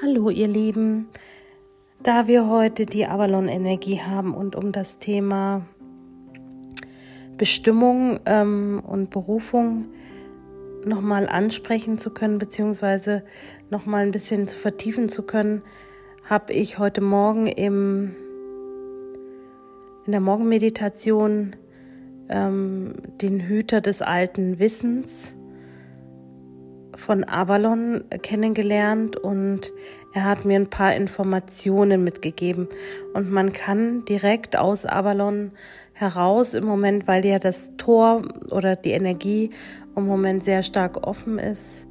Hallo ihr Lieben, da wir heute die Avalon-Energie haben und um das Thema Bestimmung ähm, und Berufung nochmal ansprechen zu können, beziehungsweise nochmal ein bisschen zu vertiefen zu können, habe ich heute Morgen im, in der Morgenmeditation ähm, den Hüter des alten Wissens von Avalon kennengelernt und er hat mir ein paar Informationen mitgegeben. Und man kann direkt aus Avalon heraus im Moment, weil ja das Tor oder die Energie im Moment sehr stark offen ist,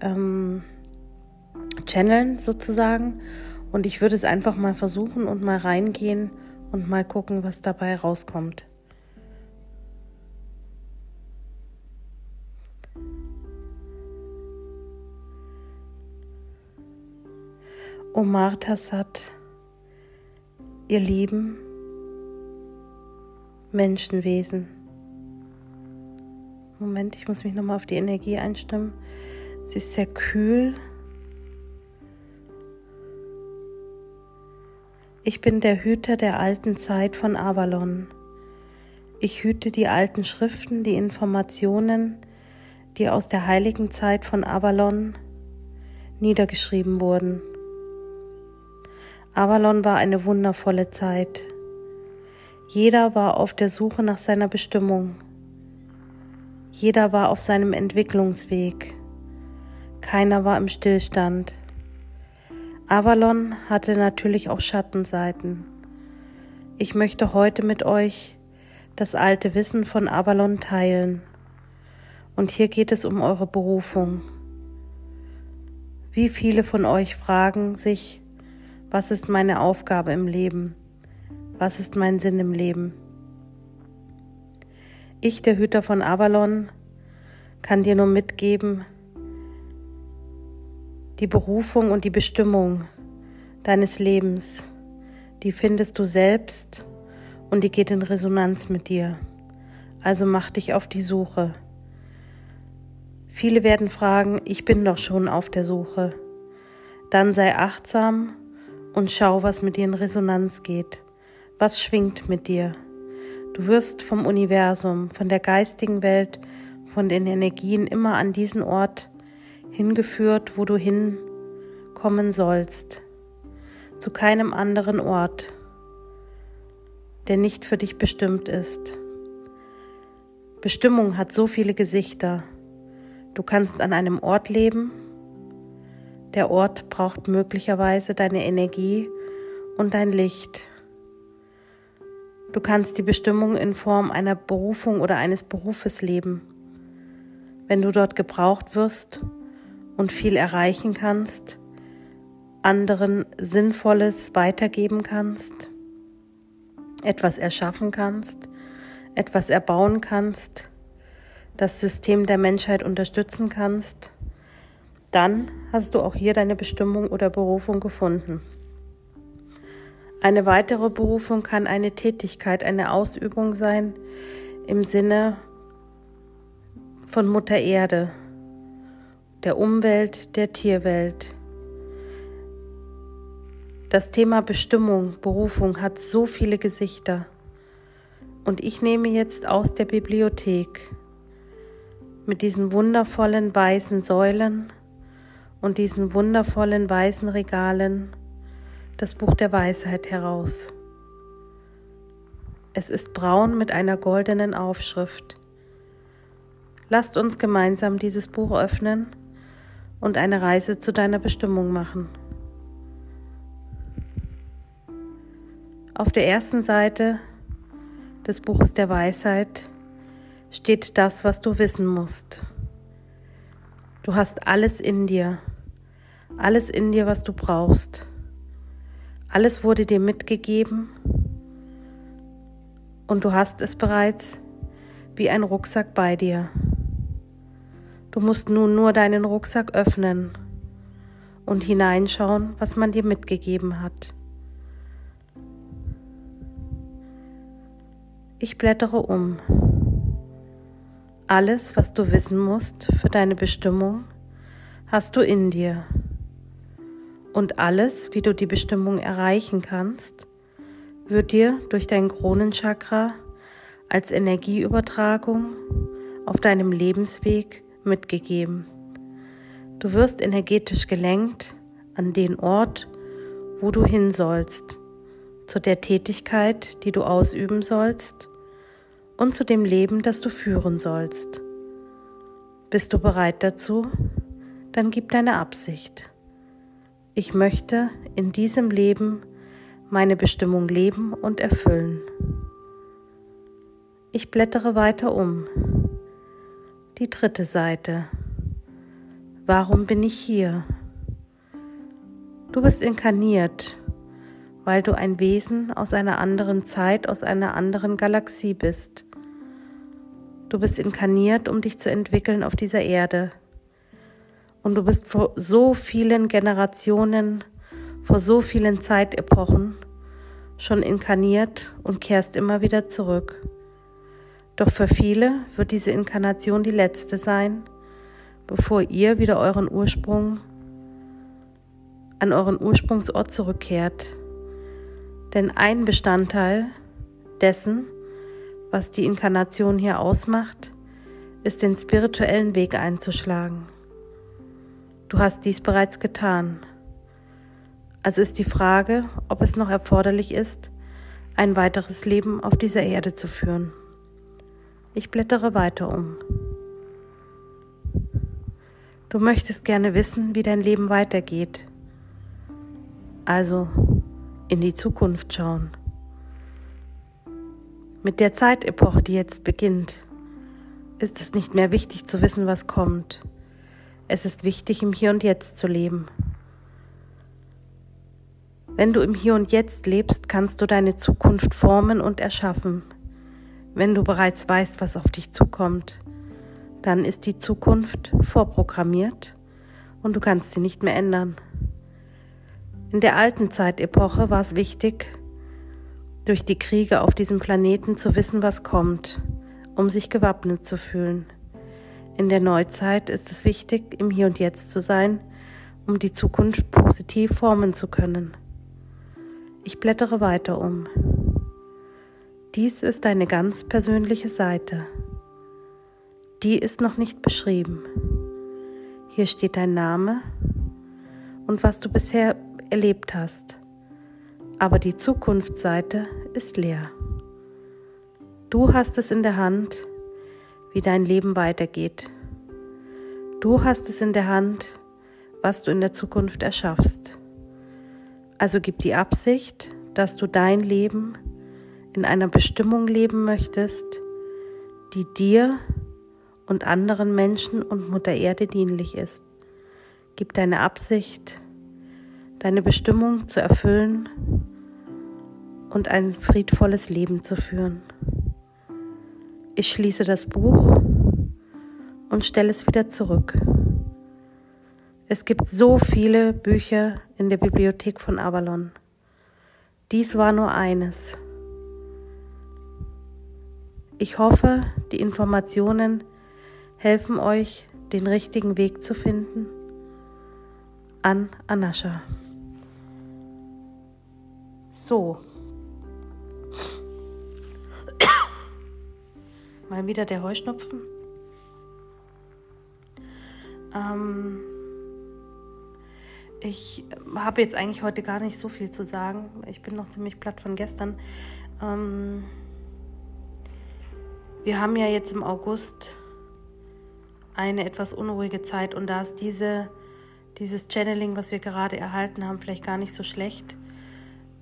ähm, channeln sozusagen. Und ich würde es einfach mal versuchen und mal reingehen und mal gucken, was dabei rauskommt. O Martha Satt, ihr lieben Menschenwesen. Moment, ich muss mich nochmal auf die Energie einstimmen. Sie ist sehr kühl. Ich bin der Hüter der alten Zeit von Avalon. Ich hüte die alten Schriften, die Informationen, die aus der heiligen Zeit von Avalon niedergeschrieben wurden. Avalon war eine wundervolle Zeit. Jeder war auf der Suche nach seiner Bestimmung. Jeder war auf seinem Entwicklungsweg. Keiner war im Stillstand. Avalon hatte natürlich auch Schattenseiten. Ich möchte heute mit euch das alte Wissen von Avalon teilen. Und hier geht es um eure Berufung. Wie viele von euch fragen sich, was ist meine Aufgabe im Leben? Was ist mein Sinn im Leben? Ich, der Hüter von Avalon, kann dir nur mitgeben, die Berufung und die Bestimmung deines Lebens, die findest du selbst und die geht in Resonanz mit dir. Also mach dich auf die Suche. Viele werden fragen, ich bin doch schon auf der Suche. Dann sei achtsam und schau, was mit dir in Resonanz geht. Was schwingt mit dir? Du wirst vom Universum, von der geistigen Welt, von den Energien immer an diesen Ort hingeführt, wo du hinkommen sollst. Zu keinem anderen Ort, der nicht für dich bestimmt ist. Bestimmung hat so viele Gesichter. Du kannst an einem Ort leben, der Ort braucht möglicherweise deine Energie und dein Licht. Du kannst die Bestimmung in Form einer Berufung oder eines Berufes leben. Wenn du dort gebraucht wirst und viel erreichen kannst, anderen Sinnvolles weitergeben kannst, etwas erschaffen kannst, etwas erbauen kannst, das System der Menschheit unterstützen kannst, dann hast du auch hier deine Bestimmung oder Berufung gefunden. Eine weitere Berufung kann eine Tätigkeit, eine Ausübung sein im Sinne von Mutter Erde, der Umwelt, der Tierwelt. Das Thema Bestimmung, Berufung hat so viele Gesichter. Und ich nehme jetzt aus der Bibliothek mit diesen wundervollen weißen Säulen und diesen wundervollen weißen Regalen das Buch der Weisheit heraus. Es ist braun mit einer goldenen Aufschrift. Lasst uns gemeinsam dieses Buch öffnen und eine Reise zu deiner Bestimmung machen. Auf der ersten Seite des Buches der Weisheit steht das, was du wissen musst. Du hast alles in dir alles in dir, was du brauchst. Alles wurde dir mitgegeben und du hast es bereits wie ein Rucksack bei dir. Du musst nun nur deinen Rucksack öffnen und hineinschauen, was man dir mitgegeben hat. Ich blättere um. Alles, was du wissen musst für deine Bestimmung, hast du in dir Und alles, wie du die Bestimmung erreichen kannst, wird dir durch dein Kronenchakra als Energieübertragung auf deinem Lebensweg mitgegeben. Du wirst energetisch gelenkt an den Ort, wo du hin sollst, zu der Tätigkeit, die du ausüben sollst und zu dem Leben, das du führen sollst. Bist du bereit dazu? Dann gib deine Absicht. Ich möchte in diesem Leben meine Bestimmung leben und erfüllen. Ich blättere weiter um. Die dritte Seite. Warum bin ich hier? Du bist inkarniert, weil du ein Wesen aus einer anderen Zeit, aus einer anderen Galaxie bist. Du bist inkarniert, um dich zu entwickeln auf dieser Erde. Und du bist vor so vielen Generationen, vor so vielen Zeitepochen schon inkarniert und kehrst immer wieder zurück. Doch für viele wird diese Inkarnation die letzte sein, bevor ihr wieder euren Ursprung an euren Ursprungsort zurückkehrt. Denn ein Bestandteil dessen, was die Inkarnation hier ausmacht, ist den spirituellen Weg einzuschlagen. Du hast dies bereits getan. Also ist die Frage, ob es noch erforderlich ist, ein weiteres Leben auf dieser Erde zu führen. Ich blättere weiter um. Du möchtest gerne wissen, wie dein Leben weitergeht. Also in die Zukunft schauen. Mit der Zeitepoche, die jetzt beginnt, ist es nicht mehr wichtig zu wissen, was kommt. Es ist wichtig, im Hier und Jetzt zu leben. Wenn du im Hier und Jetzt lebst, kannst du deine Zukunft formen und erschaffen. Wenn du bereits weißt, was auf dich zukommt, dann ist die Zukunft vorprogrammiert und du kannst sie nicht mehr ändern. In der alten Zeitepoche war es wichtig, durch die Kriege auf diesem Planeten zu wissen, was kommt, um sich gewappnet zu fühlen. In der Neuzeit ist es wichtig, im Hier und Jetzt zu sein, um die Zukunft positiv formen zu können. Ich blättere weiter um. Dies ist eine ganz persönliche Seite. Die ist noch nicht beschrieben. Hier steht dein Name und was du bisher erlebt hast. Aber die Zukunftsseite ist leer. Du hast es in der Hand, wie dein Leben weitergeht. Du hast es in der Hand, was du in der Zukunft erschaffst. Also gib die Absicht, dass du dein Leben in einer Bestimmung leben möchtest, die dir und anderen Menschen und Mutter Erde dienlich ist. Gib deine Absicht, deine Bestimmung zu erfüllen und ein friedvolles Leben zu führen. Ich schließe das Buch und stelle es wieder zurück. Es gibt so viele Bücher in der Bibliothek von Avalon. Dies war nur eines. Ich hoffe, die Informationen helfen euch, den richtigen Weg zu finden. An Anascha. So. Mal wieder der Heuschnupfen. Ähm, ich habe jetzt eigentlich heute gar nicht so viel zu sagen. Ich bin noch ziemlich platt von gestern. Ähm, wir haben ja jetzt im August eine etwas unruhige Zeit und da ist diese, dieses Channeling, was wir gerade erhalten haben, vielleicht gar nicht so schlecht,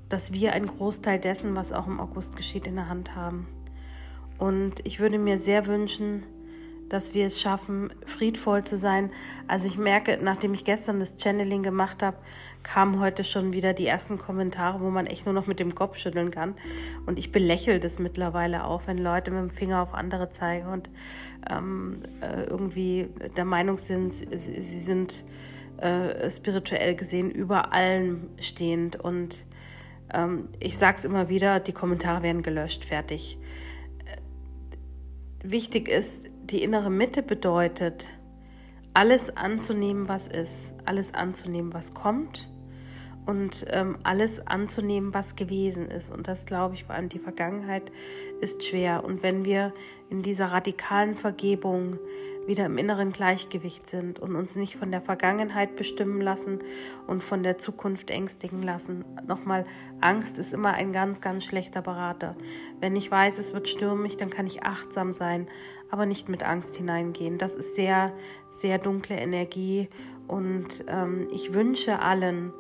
dass wir einen Großteil dessen, was auch im August geschieht, in der Hand haben. Und ich würde mir sehr wünschen, dass wir es schaffen, friedvoll zu sein. Also ich merke, nachdem ich gestern das Channeling gemacht habe, kamen heute schon wieder die ersten Kommentare, wo man echt nur noch mit dem Kopf schütteln kann. Und ich belächle das mittlerweile auch, wenn Leute mit dem Finger auf andere zeigen und ähm, äh, irgendwie der Meinung sind, sie, sind äh, spirituell gesehen über allem stehend. Und ähm, ich sage es immer wieder, die Kommentare werden gelöscht, fertig wichtig ist, die innere Mitte bedeutet, alles anzunehmen, was ist, alles anzunehmen, was kommt und ähm, alles anzunehmen, was gewesen ist. Und das glaube ich, vor allem die Vergangenheit ist schwer. Und wenn wir in dieser radikalen Vergebung wieder im inneren Gleichgewicht sind und uns nicht von der Vergangenheit bestimmen lassen und von der Zukunft ängstigen lassen. Nochmal, Angst ist immer ein ganz, ganz schlechter Berater. Wenn ich weiß, es wird stürmig, dann kann ich achtsam sein, aber nicht mit Angst hineingehen. Das ist sehr, sehr dunkle Energie und ähm, ich wünsche allen,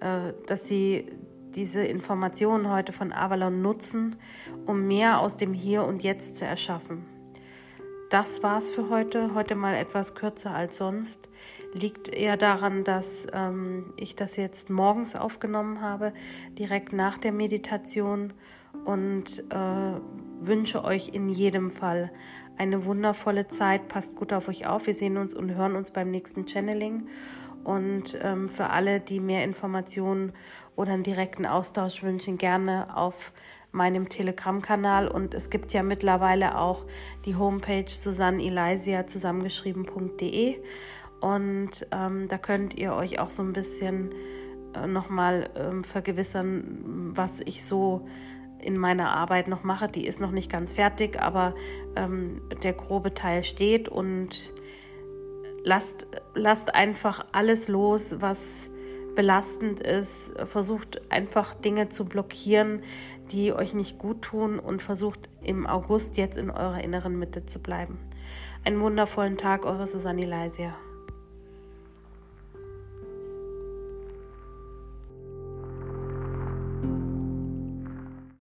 äh, dass sie diese Informationen heute von Avalon nutzen, um mehr aus dem Hier und Jetzt zu erschaffen. Das war's für heute. Heute mal etwas kürzer als sonst. Liegt eher daran, dass ähm, ich das jetzt morgens aufgenommen habe, direkt nach der Meditation und äh, wünsche euch in jedem Fall eine wundervolle Zeit. Passt gut auf euch auf. Wir sehen uns und hören uns beim nächsten Channeling. Und ähm, für alle, die mehr Informationen oder einen direkten Austausch wünschen, gerne auf meinem Telegram-Kanal. Und es gibt ja mittlerweile auch die Homepage Susanne zusammengeschrieben.de. Und ähm, da könnt ihr euch auch so ein bisschen äh, nochmal ähm, vergewissern, was ich so in meiner Arbeit noch mache. Die ist noch nicht ganz fertig, aber ähm, der grobe Teil steht und lasst, lasst einfach alles los, was belastend ist. Versucht einfach Dinge zu blockieren, die euch nicht gut tun und versucht im August jetzt in eurer inneren Mitte zu bleiben. Einen wundervollen Tag, eure Susanne Leisia.